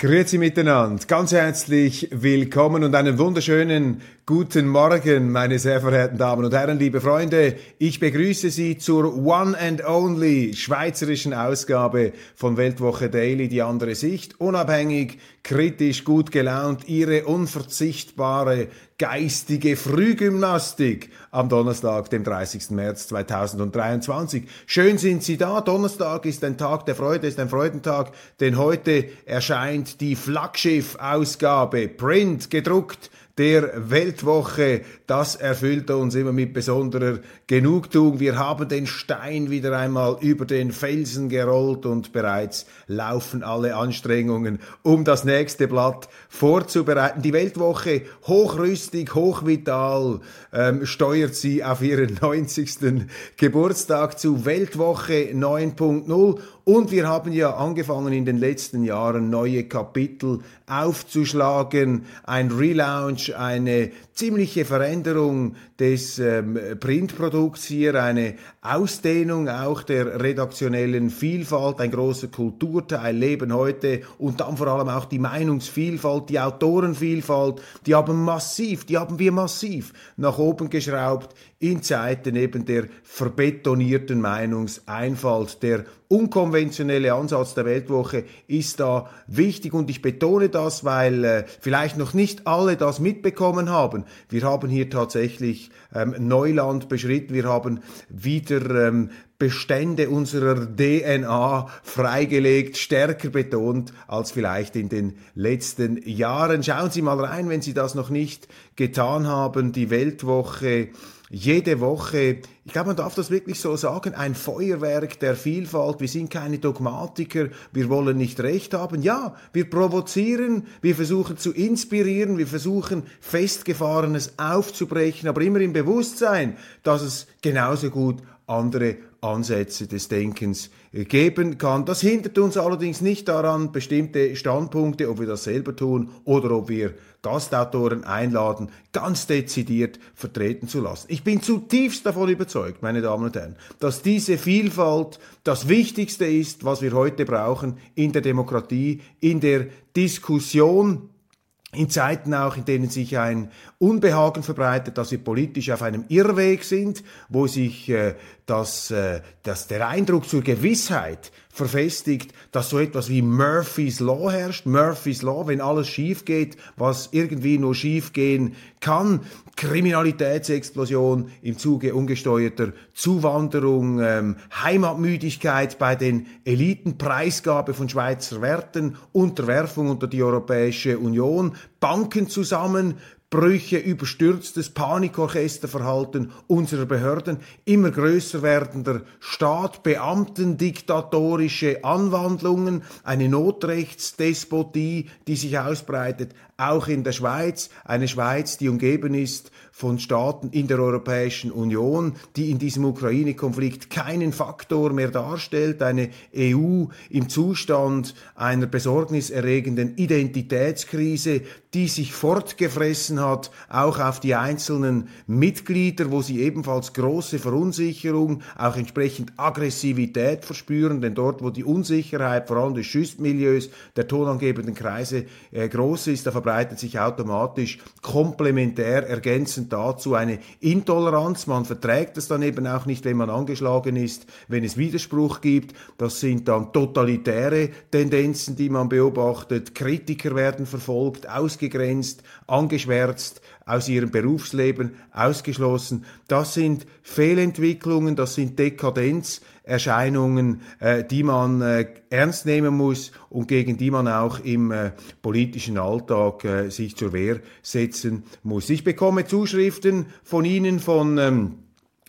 Grüezi miteinander, ganz herzlich willkommen und einen wunderschönen guten Morgen, meine sehr verehrten Damen und Herren, liebe Freunde. Ich begrüße Sie zur One and Only schweizerischen Ausgabe von Weltwoche Daily, die andere Sicht, unabhängig, kritisch, gut gelaunt, Ihre unverzichtbare geistige Frühgymnastik am Donnerstag, dem 30. März 2023. Schön sind Sie da. Donnerstag ist ein Tag der Freude, ist ein Freudentag, denn heute erscheint die Flaggschiff-Ausgabe, Print, gedruckt, der Weltwoche. Das erfüllt uns immer mit besonderer Genugtuung. Wir haben den Stein wieder einmal über den Felsen gerollt und bereits laufen alle Anstrengungen, um das nächste Blatt vorzubereiten. Die Weltwoche hochrüstig, hochvital ähm, steuert sie auf ihren 90. Geburtstag zu Weltwoche 9.0 und wir haben ja angefangen in den letzten Jahren neue Kapitel aufzuschlagen, ein Relaunch, eine ziemliche Veränderung des ähm, Printprodukts hier, eine Ausdehnung auch der redaktionellen Vielfalt, ein großer Kulturteil, Leben heute und dann vor allem auch die Meinungsvielfalt, die Autorenvielfalt, die haben massiv, die haben wir massiv nach oben geschraubt in Zeiten eben der verbetonierten Meinungseinfalt. Der unkonventionelle Ansatz der Weltwoche ist da wichtig und ich betone das, weil äh, vielleicht noch nicht alle das mitbekommen haben. Wir haben hier tatsächlich ähm, Neuland beschritten, wir haben wieder ähm, Bestände unserer DNA freigelegt, stärker betont als vielleicht in den letzten Jahren. Schauen Sie mal rein, wenn Sie das noch nicht getan haben, die Weltwoche jede Woche, ich glaube, man darf das wirklich so sagen, ein Feuerwerk der Vielfalt. Wir sind keine Dogmatiker, wir wollen nicht recht haben. Ja, wir provozieren, wir versuchen zu inspirieren, wir versuchen festgefahrenes aufzubrechen, aber immer im Bewusstsein, dass es genauso gut andere Ansätze des Denkens geben kann. Das hindert uns allerdings nicht daran, bestimmte Standpunkte, ob wir das selber tun oder ob wir Gastautoren einladen, ganz dezidiert vertreten zu lassen. Ich bin zutiefst davon überzeugt, meine Damen und Herren, dass diese Vielfalt das Wichtigste ist, was wir heute brauchen in der Demokratie, in der Diskussion in Zeiten auch, in denen sich ein Unbehagen verbreitet, dass wir politisch auf einem Irrweg sind, wo sich äh, das, äh, dass der Eindruck zur Gewissheit verfestigt, dass so etwas wie Murphy's Law herrscht. Murphy's Law, wenn alles schief geht, was irgendwie nur schief gehen kann. Kriminalitätsexplosion im Zuge ungesteuerter Zuwanderung, ähm, Heimatmüdigkeit bei den Eliten, Preisgabe von Schweizer Werten, Unterwerfung unter die Europäische Union, Banken zusammen, Brüche, überstürztes Panikorchesterverhalten unserer Behörden, immer größer werdender Staat, Beamtendiktatorische Anwandlungen, eine Notrechtsdespotie, die sich ausbreitet, auch in der Schweiz, eine Schweiz, die umgeben ist von Staaten in der Europäischen Union, die in diesem Ukraine-Konflikt keinen Faktor mehr darstellt, eine EU im Zustand einer besorgniserregenden Identitätskrise, die sich fortgefressen hat, auch auf die einzelnen Mitglieder, wo sie ebenfalls große Verunsicherung, auch entsprechend Aggressivität verspüren, denn dort, wo die Unsicherheit vor allem des Schüssmilieus der tonangebenden Kreise äh, groß ist, da verbreitet sich automatisch komplementär ergänzend dazu eine Intoleranz. Man verträgt es dann eben auch nicht, wenn man angeschlagen ist, wenn es Widerspruch gibt. Das sind dann totalitäre Tendenzen, die man beobachtet. Kritiker werden verfolgt, ausgegrenzt, angeschwärzt, aus ihrem Berufsleben ausgeschlossen. Das sind Fehlentwicklungen, das sind Dekadenzerscheinungen, äh, die man äh, ernst nehmen muss und gegen die man auch im äh, politischen Alltag äh, sich zur Wehr setzen muss. Ich bekomme Zuschriften von Ihnen, von ähm,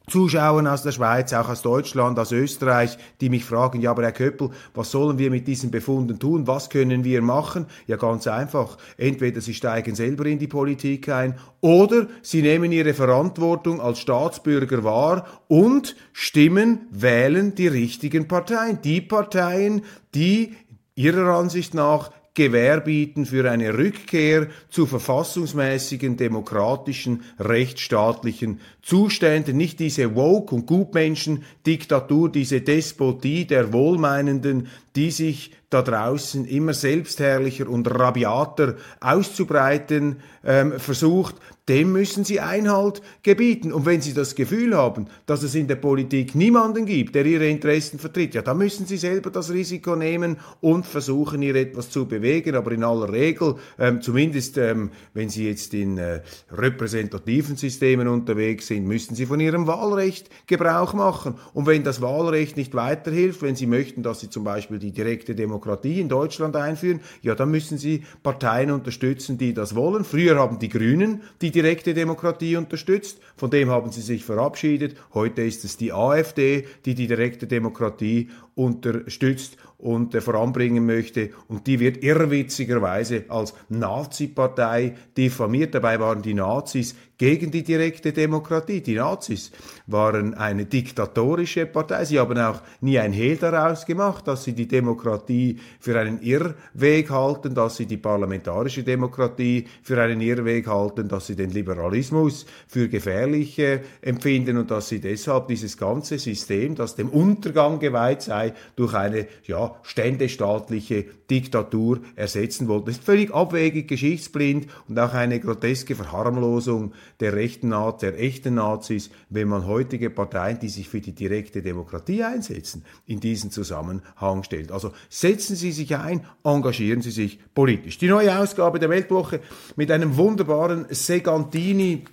Zuschauern aus der Schweiz, auch aus Deutschland, aus Österreich, die mich fragen, ja, aber Herr Köppel, was sollen wir mit diesen Befunden tun? Was können wir machen? Ja, ganz einfach. Entweder Sie steigen selber in die Politik ein oder Sie nehmen Ihre Verantwortung als Staatsbürger wahr und stimmen, wählen die richtigen Parteien. Die Parteien, die Ihrer Ansicht nach Gewähr bieten für eine Rückkehr zu verfassungsmäßigen, demokratischen, rechtsstaatlichen Zuständen, nicht diese Woke- und Gutmenschen-Diktatur, diese Despotie der Wohlmeinenden, die sich da draußen immer selbstherrlicher und rabiater auszubreiten ähm, versucht, dem müssen sie Einhalt gebieten. Und wenn sie das Gefühl haben, dass es in der Politik niemanden gibt, der ihre Interessen vertritt, ja, dann müssen sie selber das Risiko nehmen und versuchen, hier etwas zu bewegen. Aber in aller Regel, ähm, zumindest ähm, wenn sie jetzt in äh, repräsentativen Systemen unterwegs sind, müssen sie von ihrem Wahlrecht Gebrauch machen. Und wenn das Wahlrecht nicht weiterhilft, wenn sie möchten, dass sie zum Beispiel die direkte Demokratie in Deutschland einführen, ja, dann müssen sie Parteien unterstützen, die das wollen. Früher haben die Grünen die direkte Demokratie unterstützt. Von dem haben sie sich verabschiedet. Heute ist es die AfD, die die direkte Demokratie unterstützt und äh, voranbringen möchte. Und die wird irrwitzigerweise als Nazi-Partei diffamiert. Dabei waren die Nazis gegen die direkte Demokratie. Die Nazis waren eine diktatorische Partei. Sie haben auch nie ein Hehl daraus gemacht, dass sie die Demokratie für einen Irrweg halten, dass sie die parlamentarische Demokratie für einen Irrweg halten, dass sie den Liberalismus für gefährlich äh, empfinden und dass sie deshalb dieses ganze System, das dem Untergang geweiht sei, durch eine ja, ständestaatliche Diktatur ersetzen wollten. Das ist völlig abwegig, geschichtsblind und auch eine groteske Verharmlosung der rechten Art, der echten Nazis, wenn man heutige Parteien, die sich für die direkte Demokratie einsetzen, in diesen Zusammenhang stellt. Also setzen Sie sich ein, engagieren Sie sich politisch. Die neue Ausgabe der Weltwoche mit einem wunderbaren Segantini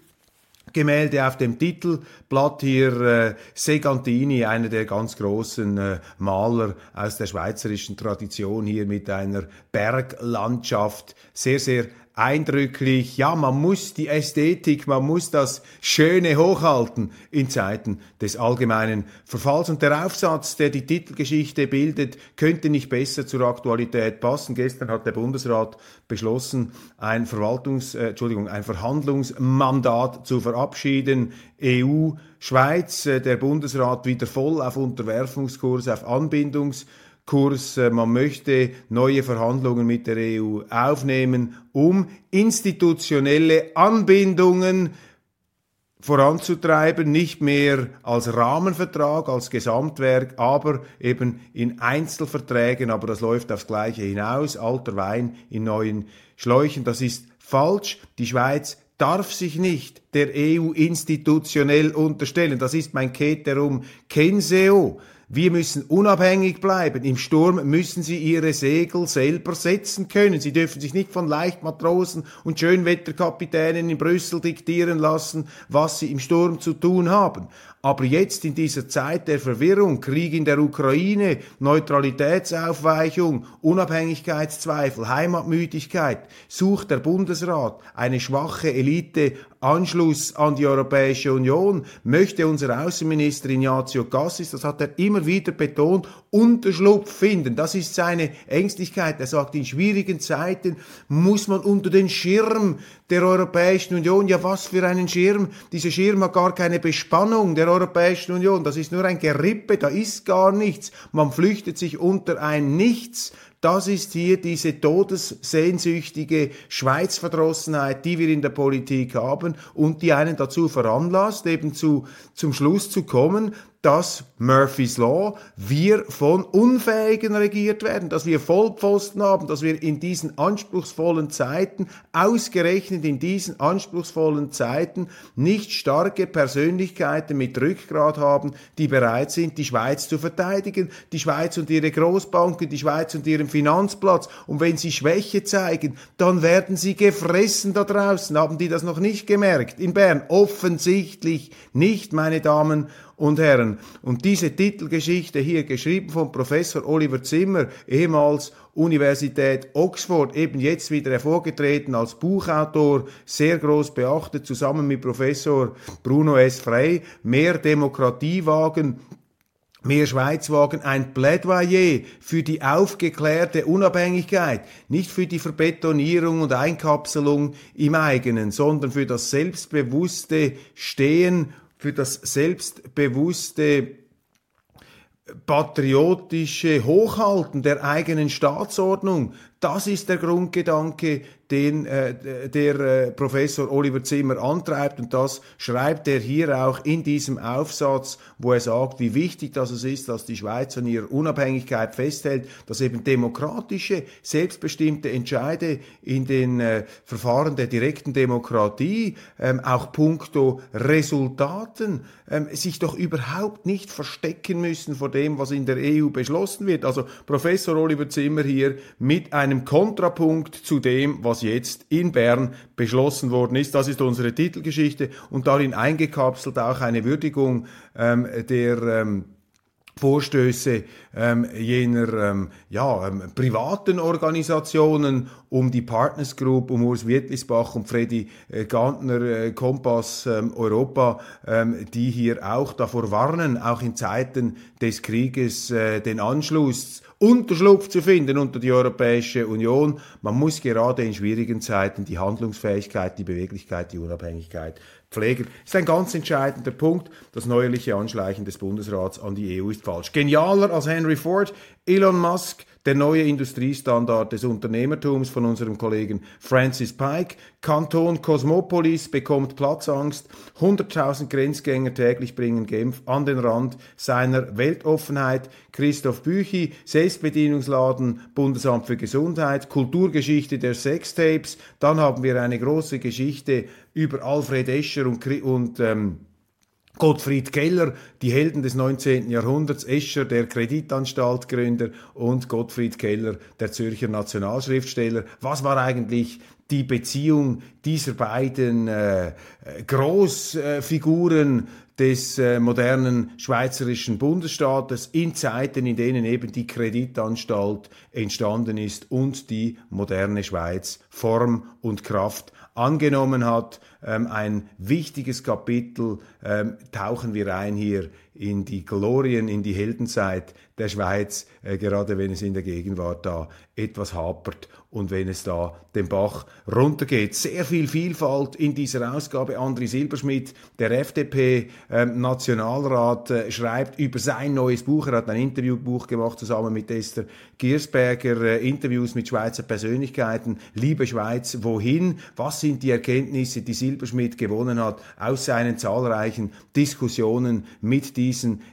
Gemälde auf dem Titelblatt hier äh, Segantini, einer der ganz großen äh, Maler aus der schweizerischen Tradition hier mit einer Berglandschaft, sehr sehr eindrücklich. Ja, man muss die Ästhetik, man muss das Schöne hochhalten in Zeiten des allgemeinen Verfalls. Und der Aufsatz, der die Titelgeschichte bildet, könnte nicht besser zur Aktualität passen. Gestern hat der Bundesrat beschlossen, ein Verwaltungs, äh, Entschuldigung, ein Verhandlungsmandat zu verabschieden. EU, Schweiz, äh, der Bundesrat wieder voll auf Unterwerfungskurs, auf Anbindungs Kurs. Äh, man möchte neue Verhandlungen mit der EU aufnehmen, um institutionelle Anbindungen voranzutreiben, nicht mehr als Rahmenvertrag, als Gesamtwerk, aber eben in Einzelverträgen, aber das läuft aufs Gleiche hinaus, alter Wein in neuen Schläuchen, das ist falsch. Die Schweiz darf sich nicht der EU institutionell unterstellen. Das ist mein Keterum Kenseo. Wir müssen unabhängig bleiben. Im Sturm müssen sie ihre Segel selber setzen können. Sie dürfen sich nicht von Leichtmatrosen und Schönwetterkapitänen in Brüssel diktieren lassen, was sie im Sturm zu tun haben. Aber jetzt in dieser Zeit der Verwirrung, Krieg in der Ukraine, Neutralitätsaufweichung, Unabhängigkeitszweifel, Heimatmüdigkeit, sucht der Bundesrat eine schwache Elite Anschluss an die Europäische Union, möchte unser Außenminister Ignazio Cassis, das hat er immer wieder betont, Unterschlupf finden. Das ist seine Ängstlichkeit. Er sagt, in schwierigen Zeiten muss man unter den Schirm der Europäischen Union, ja was für einen Schirm, dieser Schirm hat gar keine Bespannung der Europäischen Union, das ist nur ein Gerippe, da ist gar nichts, man flüchtet sich unter ein Nichts, das ist hier diese todessehnsüchtige Schweizverdrossenheit, die wir in der Politik haben und die einen dazu veranlasst, eben zu, zum Schluss zu kommen, dass Murphy's Law wir von Unfähigen regiert werden, dass wir Vollpfosten haben, dass wir in diesen anspruchsvollen Zeiten, ausgerechnet in diesen anspruchsvollen Zeiten, nicht starke Persönlichkeiten mit Rückgrat haben, die bereit sind, die Schweiz zu verteidigen, die Schweiz und ihre Großbanken, die Schweiz und ihren Finanzplatz. Und wenn sie Schwäche zeigen, dann werden sie gefressen da draußen. Haben die das noch nicht gemerkt? In Bern offensichtlich nicht, meine Damen und Herren. Und diese Titelgeschichte hier, geschrieben von Professor Oliver Zimmer, ehemals Universität Oxford, eben jetzt wieder hervorgetreten als Buchautor, sehr groß beachtet, zusammen mit Professor Bruno S. Frey, mehr Demokratie wagen, Mehr Schweiz wagen ein Plädoyer für die aufgeklärte Unabhängigkeit, nicht für die Verbetonierung und Einkapselung im eigenen, sondern für das selbstbewusste Stehen für das selbstbewusste patriotische Hochhalten der eigenen Staatsordnung. Das ist der Grundgedanke den äh, der äh, Professor Oliver Zimmer antreibt und das schreibt er hier auch in diesem Aufsatz, wo er sagt, wie wichtig das ist, dass die Schweiz an ihrer Unabhängigkeit festhält, dass eben demokratische, selbstbestimmte Entscheide in den äh, Verfahren der direkten Demokratie, ähm, auch puncto Resultaten, ähm, sich doch überhaupt nicht verstecken müssen vor dem, was in der EU beschlossen wird. Also Professor Oliver Zimmer hier mit einem Kontrapunkt zu dem, was was jetzt in Bern beschlossen worden ist. Das ist unsere Titelgeschichte und darin eingekapselt auch eine Würdigung ähm, der ähm, Vorstöße ähm, jener ähm, ja, ähm, privaten Organisationen um die Partners Group, um Urs Wittlisbach und Freddy äh, Gantner, äh, Kompass ähm, Europa, ähm, die hier auch davor warnen, auch in Zeiten des Krieges äh, den Anschluss Unterschlupf zu finden unter die Europäische Union. Man muss gerade in schwierigen Zeiten die Handlungsfähigkeit, die Beweglichkeit, die Unabhängigkeit pflegen. Das ist ein ganz entscheidender Punkt. Das neuerliche Anschleichen des Bundesrats an die EU ist falsch. Genialer als Henry Ford, Elon Musk, der neue Industriestandard des Unternehmertums von unserem Kollegen Francis Pike. Kanton Cosmopolis bekommt Platzangst. 100.000 Grenzgänger täglich bringen Genf an den Rand seiner Weltoffenheit. Christoph Büchi, Selbstbedienungsladen, Bundesamt für Gesundheit, Kulturgeschichte der Sextapes. Dann haben wir eine große Geschichte über Alfred Escher und, und ähm, Gottfried Keller, die Helden des 19. Jahrhunderts, Escher, der Kreditanstalt-Gründer und Gottfried Keller, der Zürcher Nationalschriftsteller. Was war eigentlich die Beziehung dieser beiden äh, Großfiguren des äh, modernen schweizerischen Bundesstaates in Zeiten, in denen eben die Kreditanstalt entstanden ist und die moderne Schweiz Form und Kraft angenommen hat. Ähm, ein wichtiges Kapitel ähm, tauchen wir ein hier in die Glorien, in die Heldenzeit der Schweiz, äh, gerade wenn es in der Gegenwart da etwas hapert und wenn es da den Bach runtergeht. Sehr viel Vielfalt in dieser Ausgabe. André Silberschmidt, der FDP-Nationalrat, ähm, äh, schreibt über sein neues Buch. Er hat ein Interviewbuch gemacht zusammen mit Esther Giersberger, äh, Interviews mit Schweizer Persönlichkeiten. Liebe Schweiz, wohin? Was sind die Erkenntnisse, die Silberschmidt gewonnen hat aus seinen zahlreichen Diskussionen mit diesen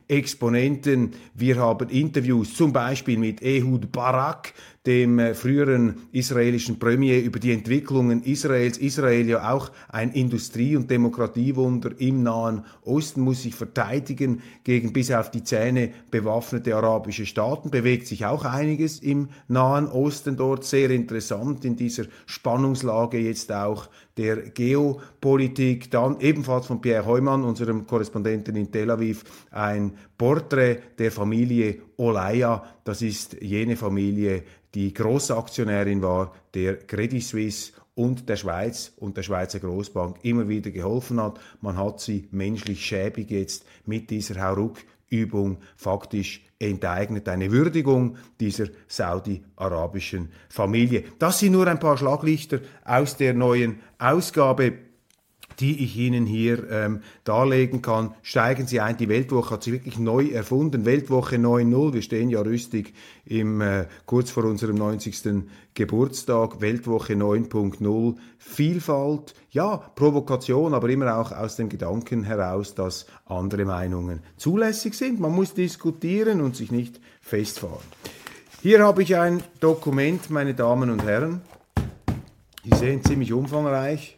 Exponenten? Wir haben Interviews zum Beispiel mit Ehud Barak, dem äh, früheren israelischen Premier über die Entwicklungen Israels. Israel ja auch ein Industrie- und Demokratiewunder im Nahen Osten, muss sich verteidigen gegen bis auf die Zähne bewaffnete arabische Staaten, bewegt sich auch einiges im Nahen Osten dort, sehr interessant in dieser Spannungslage jetzt auch der Geopolitik. Dann ebenfalls von Pierre Heumann, unserem Korrespondenten in Tel Aviv, ein Porträt der Familie Olaya. Das ist jene Familie, die Großaktionärin war der Credit Suisse und der Schweiz und der Schweizer Großbank immer wieder geholfen hat. Man hat sie menschlich schäbig jetzt mit dieser Hauruck-Übung faktisch enteignet. Eine Würdigung dieser saudi-arabischen Familie. Das sind nur ein paar Schlaglichter aus der neuen Ausgabe die ich Ihnen hier ähm, darlegen kann. Steigen Sie ein, die Weltwoche hat sich wirklich neu erfunden. Weltwoche 9.0, wir stehen ja rüstig im, äh, kurz vor unserem 90. Geburtstag. Weltwoche 9.0, Vielfalt, ja, Provokation, aber immer auch aus dem Gedanken heraus, dass andere Meinungen zulässig sind. Man muss diskutieren und sich nicht festfahren. Hier habe ich ein Dokument, meine Damen und Herren. Sie sehen ziemlich umfangreich.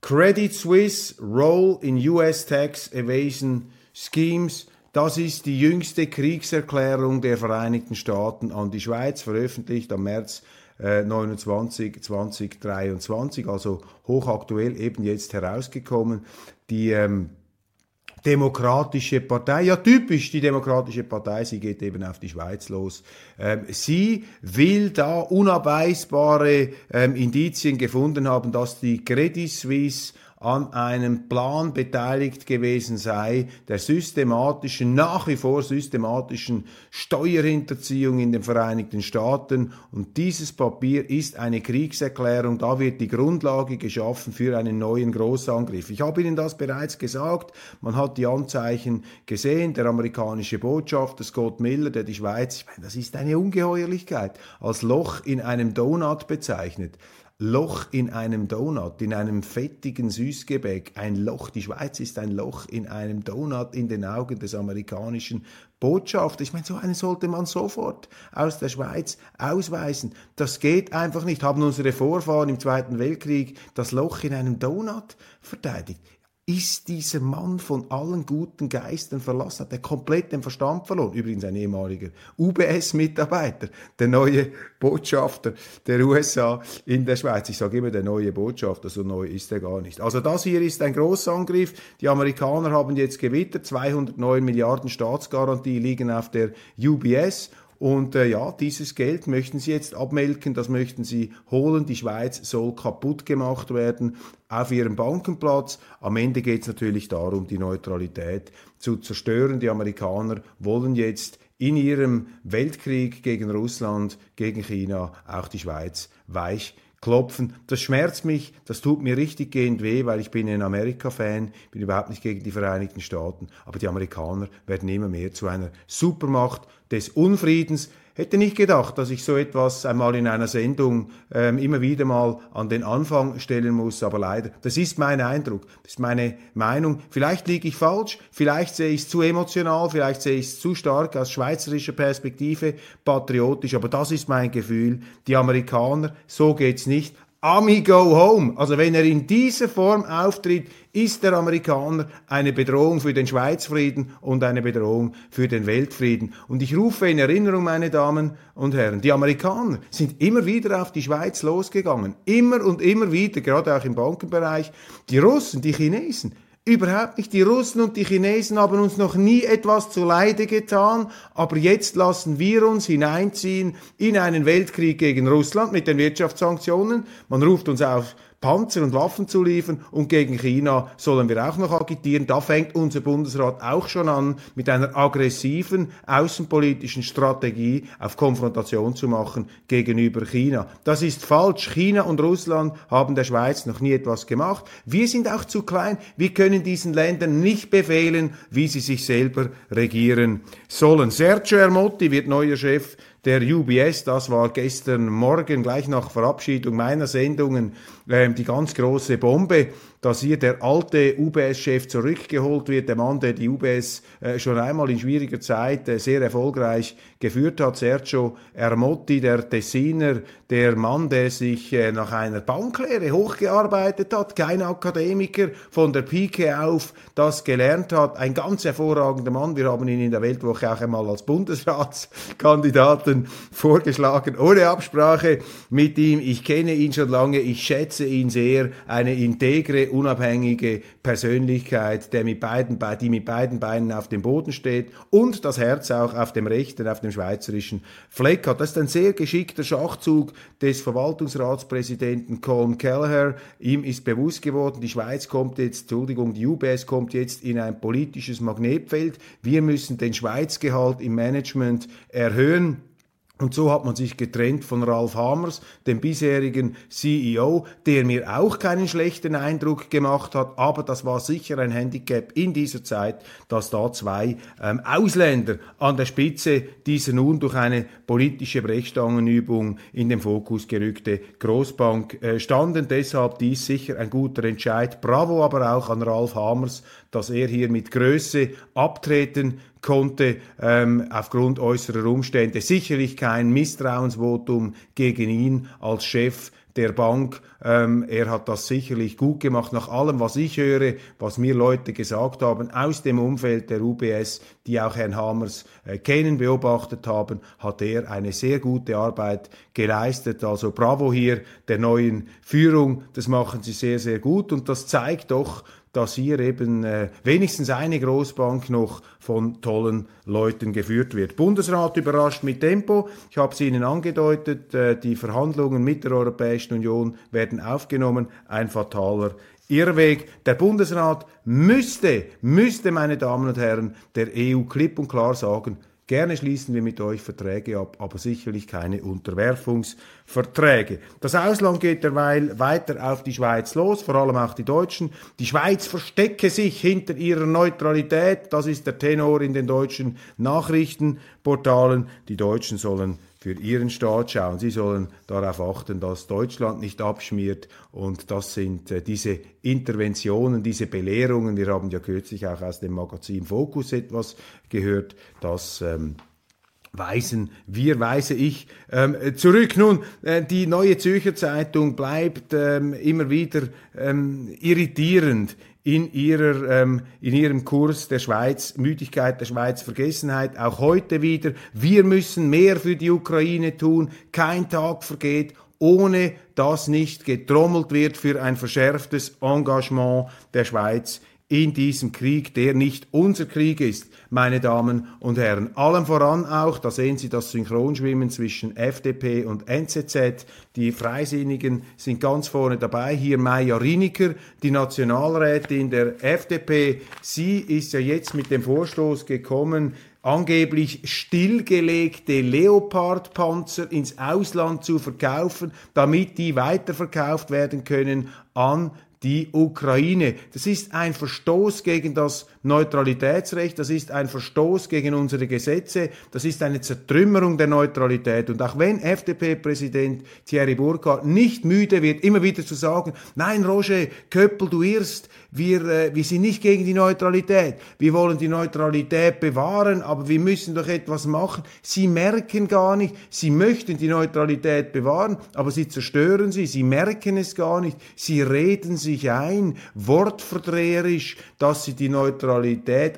Credit Suisse Role in US Tax Evasion Schemes. Das ist die jüngste Kriegserklärung der Vereinigten Staaten an die Schweiz, veröffentlicht am März äh, 29 2023, also hochaktuell eben jetzt herausgekommen. Die ähm, Demokratische Partei, ja typisch die Demokratische Partei, sie geht eben auf die Schweiz los. Ähm, sie will da unabweisbare ähm, Indizien gefunden haben, dass die Credit Suisse an einem Plan beteiligt gewesen sei, der systematischen, nach wie vor systematischen Steuerhinterziehung in den Vereinigten Staaten. Und dieses Papier ist eine Kriegserklärung. Da wird die Grundlage geschaffen für einen neuen Großangriff. Ich habe Ihnen das bereits gesagt. Man hat die Anzeichen gesehen. Der amerikanische Botschafter Scott Miller, der die Schweiz, ich meine, das ist eine Ungeheuerlichkeit, als Loch in einem Donut bezeichnet. Loch in einem Donut, in einem fettigen Süßgebäck, ein Loch. Die Schweiz ist ein Loch in einem Donut in den Augen des amerikanischen Botschafters. Ich meine, so einen sollte man sofort aus der Schweiz ausweisen. Das geht einfach nicht. Haben unsere Vorfahren im Zweiten Weltkrieg das Loch in einem Donut verteidigt? Ist dieser Mann von allen guten Geistern verlassen, hat er komplett den Verstand verloren. Übrigens ein ehemaliger UBS-Mitarbeiter, der neue Botschafter der USA in der Schweiz. Ich sage immer der neue Botschafter, so neu ist er gar nicht. Also das hier ist ein Großangriff. Die Amerikaner haben jetzt gewittert, 209 Milliarden Staatsgarantie liegen auf der UBS und äh, ja, dieses Geld möchten sie jetzt abmelken, das möchten sie holen. Die Schweiz soll kaputt gemacht werden auf ihrem Bankenplatz. Am Ende geht es natürlich darum, die Neutralität zu zerstören. Die Amerikaner wollen jetzt in ihrem Weltkrieg gegen Russland, gegen China auch die Schweiz weich klopfen. Das schmerzt mich, das tut mir richtig gehend weh, weil ich bin ein Amerika-Fan, bin überhaupt nicht gegen die Vereinigten Staaten, aber die Amerikaner werden immer mehr zu einer Supermacht des Unfriedens. Hätte nicht gedacht, dass ich so etwas einmal in einer Sendung ähm, immer wieder mal an den Anfang stellen muss, aber leider, das ist mein Eindruck, das ist meine Meinung. Vielleicht liege ich falsch, vielleicht sehe ich es zu emotional, vielleicht sehe ich es zu stark aus schweizerischer Perspektive, patriotisch, aber das ist mein Gefühl. Die Amerikaner, so geht's nicht. Ami go home. Also wenn er in dieser Form auftritt, ist der Amerikaner eine Bedrohung für den Schweizfrieden und eine Bedrohung für den Weltfrieden. Und ich rufe in Erinnerung, meine Damen und Herren, die Amerikaner sind immer wieder auf die Schweiz losgegangen. Immer und immer wieder, gerade auch im Bankenbereich. Die Russen, die Chinesen, Überhaupt nicht. Die Russen und die Chinesen haben uns noch nie etwas zu Leide getan, aber jetzt lassen wir uns hineinziehen in einen Weltkrieg gegen Russland mit den Wirtschaftssanktionen. Man ruft uns auf, Panzer und Waffen zu liefern und gegen China sollen wir auch noch agitieren. Da fängt unser Bundesrat auch schon an, mit einer aggressiven außenpolitischen Strategie auf Konfrontation zu machen gegenüber China. Das ist falsch. China und Russland haben der Schweiz noch nie etwas gemacht. Wir sind auch zu klein. Wir können diesen Ländern nicht befehlen, wie sie sich selber regieren sollen. Sergio Ermotti wird neuer Chef der UBS. Das war gestern Morgen, gleich nach Verabschiedung meiner Sendungen, äh, die ganz große Bombe dass hier der alte UBS-Chef zurückgeholt wird, der Mann, der die UBS äh, schon einmal in schwieriger Zeit äh, sehr erfolgreich geführt hat, Sergio Ermotti, der Tessiner, der Mann, der sich äh, nach einer Banklehre hochgearbeitet hat, kein Akademiker, von der Pike auf das gelernt hat, ein ganz hervorragender Mann. Wir haben ihn in der Weltwoche auch einmal als Bundesratskandidaten vorgeschlagen, ohne Absprache mit ihm. Ich kenne ihn schon lange, ich schätze ihn sehr, eine integre unabhängige Persönlichkeit, der mit beiden, die mit beiden Beinen auf dem Boden steht und das Herz auch auf dem rechten, auf dem schweizerischen Fleck hat. Das ist ein sehr geschickter Schachzug des Verwaltungsratspräsidenten Colin Kelleher. Ihm ist bewusst geworden, die Schweiz kommt jetzt, Entschuldigung, die UBS kommt jetzt in ein politisches Magnetfeld. Wir müssen den Schweizgehalt im Management erhöhen. Und so hat man sich getrennt von Ralf Hamers, dem bisherigen CEO, der mir auch keinen schlechten Eindruck gemacht hat, aber das war sicher ein Handicap in dieser Zeit, dass da zwei ähm, Ausländer an der Spitze dieser nun durch eine politische Brechstangenübung in den Fokus gerückte Großbank äh, standen. Deshalb dies sicher ein guter Entscheid. Bravo aber auch an Ralf Hamers, dass er hier mit Größe abtreten konnte ähm, aufgrund äußerer Umstände. Sicherlich kein Misstrauensvotum gegen ihn als Chef der Bank. Ähm, er hat das sicherlich gut gemacht. Nach allem, was ich höre, was mir Leute gesagt haben aus dem Umfeld der UBS, die auch Herrn Hammers äh, kennen, beobachtet haben, hat er eine sehr gute Arbeit geleistet. Also bravo hier der neuen Führung. Das machen sie sehr, sehr gut und das zeigt doch, dass hier eben äh, wenigstens eine Großbank noch von tollen Leuten geführt wird. Bundesrat überrascht mit Tempo. Ich habe es Ihnen angedeutet, äh, die Verhandlungen mit der Europäischen Union werden aufgenommen. Ein fataler Irrweg. Der Bundesrat müsste, müsste, meine Damen und Herren, der EU klipp und klar sagen, Gerne schließen wir mit euch Verträge ab, aber sicherlich keine Unterwerfungsverträge. Das Ausland geht derweil weiter auf die Schweiz los, vor allem auch die Deutschen. Die Schweiz verstecke sich hinter ihrer Neutralität. Das ist der Tenor in den deutschen Nachrichtenportalen. Die Deutschen sollen für ihren Staat schauen. Sie sollen darauf achten, dass Deutschland nicht abschmiert. Und das sind äh, diese Interventionen, diese Belehrungen. Wir haben ja kürzlich auch aus dem Magazin Focus etwas gehört, dass ähm, weisen wir, weise ich ähm, zurück. Nun, äh, die neue Zürcher Zeitung bleibt ähm, immer wieder ähm, irritierend in, ihrer, ähm, in ihrem Kurs der Schweiz, Müdigkeit der Schweiz, Vergessenheit, auch heute wieder. Wir müssen mehr für die Ukraine tun. Kein Tag vergeht, ohne dass nicht getrommelt wird für ein verschärftes Engagement der Schweiz in diesem Krieg, der nicht unser Krieg ist, meine Damen und Herren. Allem voran auch, da sehen Sie das Synchronschwimmen zwischen FDP und NZZ. Die Freisinnigen sind ganz vorne dabei. Hier Maja Riniker, die Nationalrätin der FDP. Sie ist ja jetzt mit dem Vorstoß gekommen, angeblich stillgelegte Leopardpanzer ins Ausland zu verkaufen, damit die weiterverkauft werden können an die Ukraine. Das ist ein Verstoß gegen das Neutralitätsrecht, das ist ein Verstoß gegen unsere Gesetze, das ist eine Zertrümmerung der Neutralität. Und auch wenn FDP-Präsident Thierry Burkhardt nicht müde wird, immer wieder zu sagen, nein, Roger Köppel, du irrst, wir, äh, wir sind nicht gegen die Neutralität, wir wollen die Neutralität bewahren, aber wir müssen doch etwas machen. Sie merken gar nicht, sie möchten die Neutralität bewahren, aber sie zerstören sie, sie merken es gar nicht, sie reden sich ein, wortverdreherisch, dass sie die Neutralität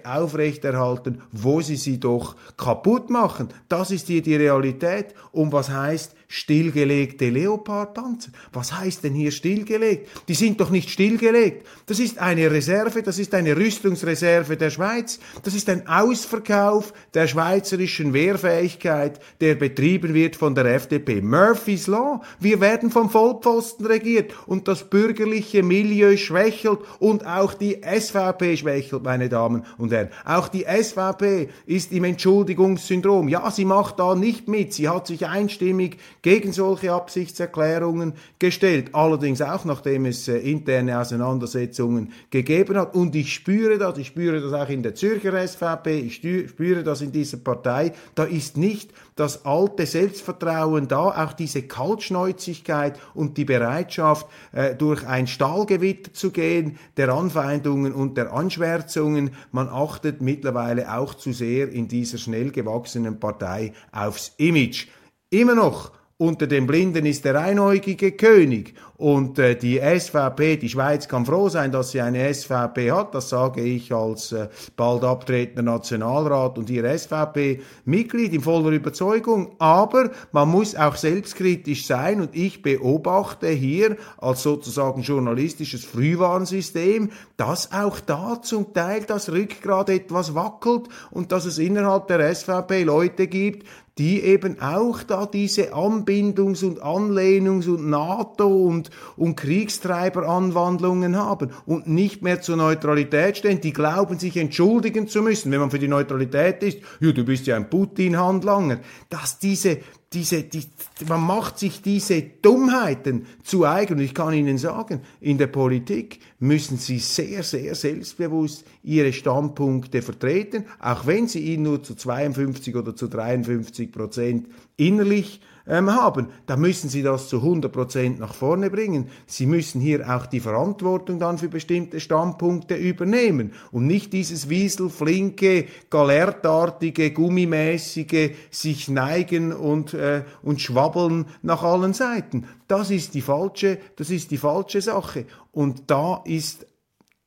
aufrechterhalten, wo sie sie doch kaputt machen. Das ist hier die Realität. Und was heißt stillgelegte Leopardpanzer? Was heißt denn hier stillgelegt? Die sind doch nicht stillgelegt. Das ist eine Reserve, das ist eine Rüstungsreserve der Schweiz. Das ist ein Ausverkauf der schweizerischen Wehrfähigkeit, der betrieben wird von der FDP. Murphy's Law. Wir werden vom Vollpfosten regiert und das bürgerliche Milieu schwächelt und auch die SVP schwächelt, meine Damen und Herren. Auch die SVP ist im Entschuldigungssyndrom. Ja, sie macht da nicht mit. Sie hat sich einstimmig gegen solche Absichtserklärungen gestellt. Allerdings auch, nachdem es äh, interne Auseinandersetzungen gegeben hat. Und ich spüre das, ich spüre das auch in der Zürcher SVP, ich spüre das in dieser Partei. Da ist nicht das alte Selbstvertrauen da, auch diese Kaltschnäuzigkeit und die Bereitschaft, äh, durch ein Stahlgewitter zu gehen, der Anfeindungen und der Anschwärzungen. Man achtet mittlerweile auch zu sehr in dieser schnell gewachsenen Partei aufs Image. Immer noch unter den Blinden ist der einäugige König. Und äh, die SVP, die Schweiz kann froh sein, dass sie eine SVP hat. Das sage ich als äh, bald abtretender Nationalrat und ihr SVP-Mitglied in voller Überzeugung. Aber man muss auch selbstkritisch sein und ich beobachte hier als sozusagen journalistisches Frühwarnsystem, dass auch da zum Teil das Rückgrat etwas wackelt und dass es innerhalb der SVP Leute gibt, die eben auch da diese Anbindungs- und Anlehnungs- und NATO- und, und Kriegstreiberanwandlungen haben und nicht mehr zur Neutralität stehen. Die glauben, sich entschuldigen zu müssen, wenn man für die Neutralität ist. Ja, du bist ja ein Putin-Handlanger. Dass diese, diese, die, man macht sich diese Dummheiten zu eigen. Und ich kann Ihnen sagen, in der Politik müssen Sie sehr, sehr selbstbewusst Ihre Standpunkte vertreten, auch wenn Sie ihn nur zu 52 oder zu 53 Prozent innerlich ähm, haben, dann müssen sie das zu 100% nach vorne bringen. Sie müssen hier auch die Verantwortung dann für bestimmte Standpunkte übernehmen und nicht dieses wieselflinke, galertartige, gummimäßige sich neigen und, äh, und schwabbeln nach allen Seiten. Das ist die falsche, das ist die falsche Sache. Und da ist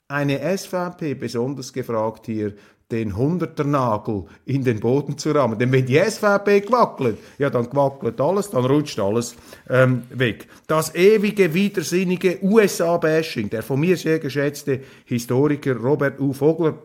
eine SVP besonders gefragt hier, den Hunderternagel in den Boden zu rammen. Denn wenn die SVP gewackelt, ja, dann gewackelt alles, dann rutscht alles ähm, weg. Das ewige, widersinnige USA-Bashing, der von mir sehr geschätzte Historiker Robert U. Vogler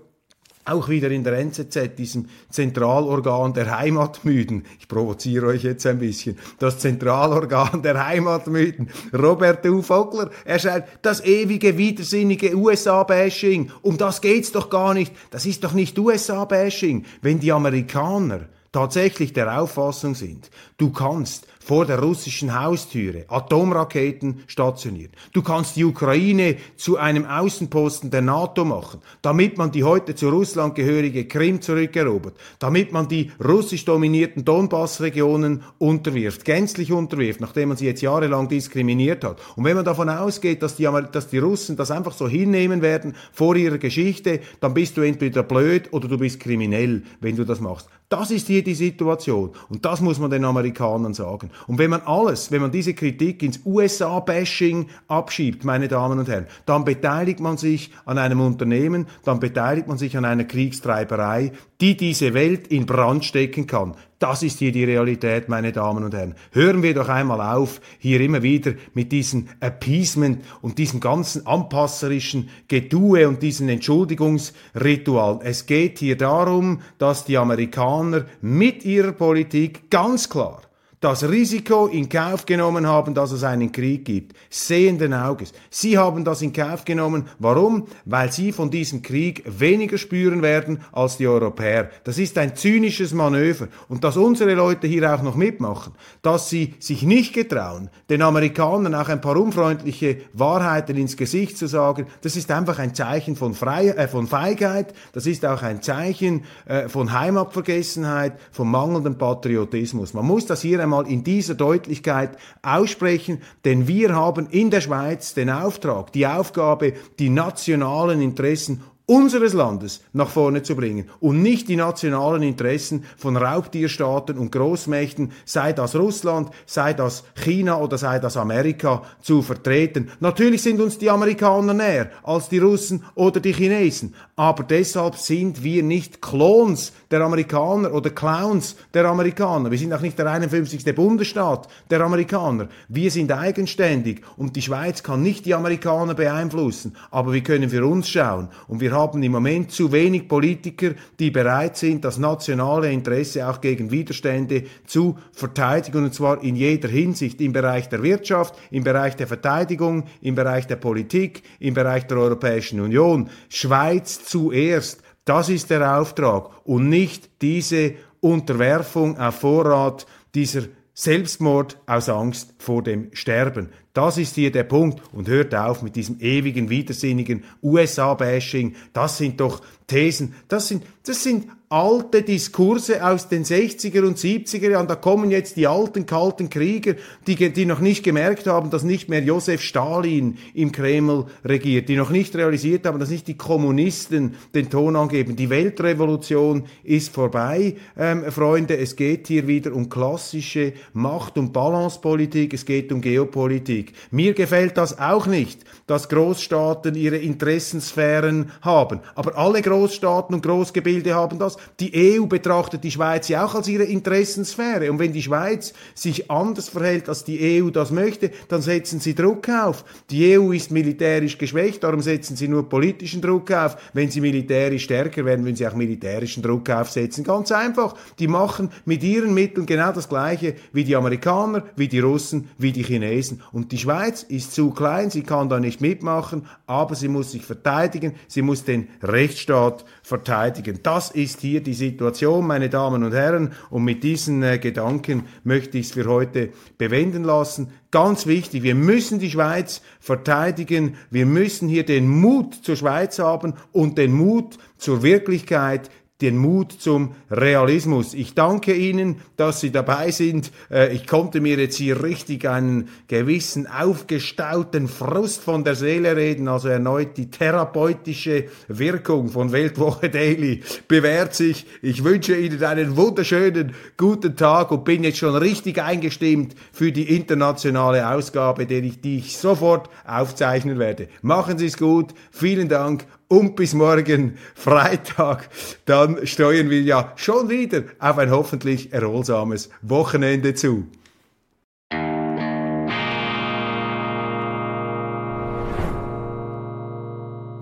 auch wieder in der NZZ, diesem Zentralorgan der Heimatmüden. Ich provoziere euch jetzt ein bisschen. Das Zentralorgan der Heimatmüden. Robert U. Vogler, er schreibt, das ewige, widersinnige USA-Bashing. Um das geht's doch gar nicht. Das ist doch nicht USA-Bashing. Wenn die Amerikaner tatsächlich der Auffassung sind, du kannst vor der russischen Haustüre Atomraketen stationieren. Du kannst die Ukraine zu einem Außenposten der NATO machen, damit man die heute zu Russland gehörige Krim zurückerobert, damit man die russisch dominierten Donbass-Regionen unterwirft, gänzlich unterwirft, nachdem man sie jetzt jahrelang diskriminiert hat. Und wenn man davon ausgeht, dass die, dass die Russen das einfach so hinnehmen werden vor ihrer Geschichte, dann bist du entweder blöd oder du bist kriminell, wenn du das machst. Das ist hier die Situation. Und das muss man den Amerikanern sagen. Und wenn man alles, wenn man diese Kritik ins USA-Bashing abschiebt, meine Damen und Herren, dann beteiligt man sich an einem Unternehmen, dann beteiligt man sich an einer Kriegstreiberei, die diese Welt in Brand stecken kann. Das ist hier die Realität, meine Damen und Herren. Hören wir doch einmal auf, hier immer wieder mit diesem Appeasement und diesem ganzen anpasserischen Getue und diesen Entschuldigungsritualen. Es geht hier darum, dass die Amerikaner mit ihrer Politik ganz klar das Risiko in Kauf genommen haben, dass es einen Krieg gibt. Sehenden Auges. Sie haben das in Kauf genommen. Warum? Weil sie von diesem Krieg weniger spüren werden als die Europäer. Das ist ein zynisches Manöver. Und dass unsere Leute hier auch noch mitmachen, dass sie sich nicht getrauen, den Amerikanern auch ein paar unfreundliche Wahrheiten ins Gesicht zu sagen, das ist einfach ein Zeichen von, Frei äh, von Feigheit, das ist auch ein Zeichen äh, von Heimatvergessenheit, von mangelndem Patriotismus. Man muss das hier einmal in dieser Deutlichkeit aussprechen, denn wir haben in der Schweiz den Auftrag, die Aufgabe, die nationalen Interessen unseres Landes nach vorne zu bringen und nicht die nationalen Interessen von Raubtierstaaten und Großmächten, sei das Russland, sei das China oder sei das Amerika, zu vertreten. Natürlich sind uns die Amerikaner näher als die Russen oder die Chinesen, aber deshalb sind wir nicht Klons der Amerikaner oder Clowns der Amerikaner. Wir sind auch nicht der 51. Bundesstaat der Amerikaner. Wir sind eigenständig und die Schweiz kann nicht die Amerikaner beeinflussen, aber wir können für uns schauen und wir haben im Moment zu wenig Politiker, die bereit sind, das nationale Interesse auch gegen Widerstände zu verteidigen, und zwar in jeder Hinsicht, im Bereich der Wirtschaft, im Bereich der Verteidigung, im Bereich der Politik, im Bereich der Europäischen Union. Schweiz zuerst, das ist der Auftrag und nicht diese Unterwerfung auf Vorrat dieser Selbstmord aus Angst vor dem Sterben. Das ist hier der Punkt. Und hört auf mit diesem ewigen, widersinnigen USA-Bashing. Das sind doch Thesen. Das sind, das sind alte Diskurse aus den 60er und 70er Jahren. Da kommen jetzt die alten kalten Krieger, die, die noch nicht gemerkt haben, dass nicht mehr Josef Stalin im Kreml regiert, die noch nicht realisiert haben, dass nicht die Kommunisten den Ton angeben. Die Weltrevolution ist vorbei, ähm, Freunde. Es geht hier wieder um klassische Macht- und Balancepolitik. Es geht um Geopolitik. Mir gefällt das auch nicht, dass Großstaaten ihre Interessensphären haben. Aber alle Großstaaten und Großgebilde haben das. Die EU betrachtet die Schweiz ja auch als ihre Interessensphäre. Und wenn die Schweiz sich anders verhält, als die EU das möchte, dann setzen sie Druck auf. Die EU ist militärisch geschwächt, darum setzen sie nur politischen Druck auf. Wenn sie militärisch stärker werden, würden sie auch militärischen Druck aufsetzen. Ganz einfach. Die machen mit ihren Mitteln genau das Gleiche wie die Amerikaner, wie die Russen, wie die Chinesen. Und die Schweiz ist zu klein, sie kann da nicht mitmachen, aber sie muss sich verteidigen, sie muss den Rechtsstaat verteidigen. Das ist hier die Situation, meine Damen und Herren. Und mit diesen äh, Gedanken möchte ich es für heute bewenden lassen. Ganz wichtig, wir müssen die Schweiz verteidigen. Wir müssen hier den Mut zur Schweiz haben und den Mut zur Wirklichkeit, den Mut zum Realismus. Ich danke Ihnen, dass Sie dabei sind. Äh, ich konnte mir jetzt hier richtig einen gewissen aufgestauten Frust von der Seele reden, also erneut die therapeutische Wirkung von Weltwoche Daily bewährt sich. Ich wünsche Ihnen einen wunderschönen guten Tag und bin jetzt schon richtig eingestimmt für die internationale Ausgabe, die ich, die ich sofort aufzeichnen werde. Machen Sie es gut. Vielen Dank und bis morgen Freitag. Dann steuern wir ja schon wieder auf ein hoffentlich erholsames Wochenende zu.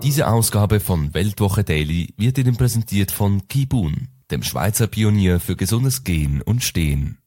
Diese Ausgabe von Weltwoche Daily wird Ihnen präsentiert von Kibun, dem Schweizer Pionier für gesundes Gehen und Stehen.